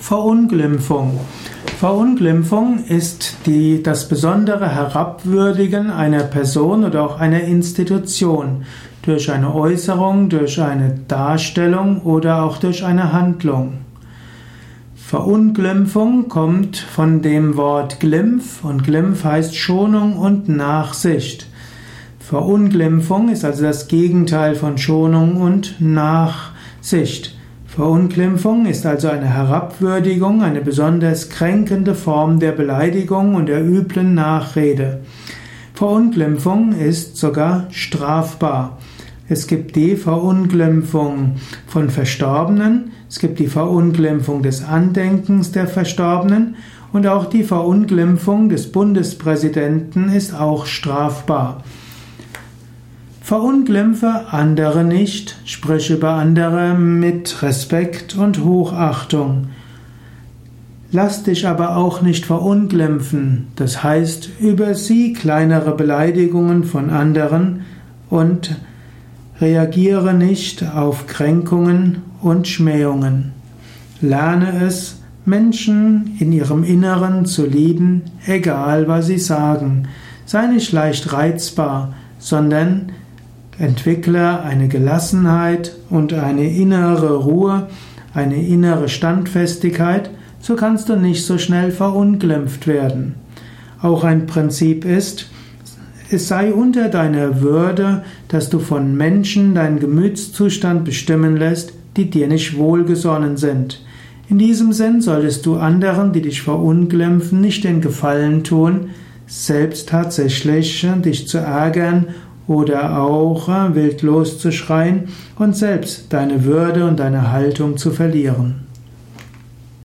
Verunglimpfung. Verunglimpfung ist die, das besondere Herabwürdigen einer Person oder auch einer Institution durch eine Äußerung, durch eine Darstellung oder auch durch eine Handlung. Verunglimpfung kommt von dem Wort Glimpf und Glimpf heißt Schonung und Nachsicht. Verunglimpfung ist also das Gegenteil von Schonung und Nachsicht. Verunglimpfung ist also eine Herabwürdigung, eine besonders kränkende Form der Beleidigung und der üblen Nachrede. Verunglimpfung ist sogar strafbar. Es gibt die Verunglimpfung von Verstorbenen, es gibt die Verunglimpfung des Andenkens der Verstorbenen und auch die Verunglimpfung des Bundespräsidenten ist auch strafbar. Verunglimpfe andere nicht, sprich über andere mit Respekt und Hochachtung. Lass dich aber auch nicht verunglimpfen, das heißt über sie kleinere Beleidigungen von anderen und reagiere nicht auf Kränkungen und Schmähungen. Lerne es, Menschen in ihrem Inneren zu lieben, egal was sie sagen. Sei nicht leicht reizbar, sondern Entwickle eine Gelassenheit und eine innere Ruhe, eine innere Standfestigkeit, so kannst du nicht so schnell verunglimpft werden. Auch ein Prinzip ist, es sei unter deiner Würde, dass du von Menschen deinen Gemütszustand bestimmen lässt, die dir nicht wohlgesonnen sind. In diesem Sinn solltest du anderen, die dich verunglimpfen, nicht den Gefallen tun, selbst tatsächlich dich zu ärgern oder auch äh, wild loszuschreien und selbst deine Würde und deine Haltung zu verlieren.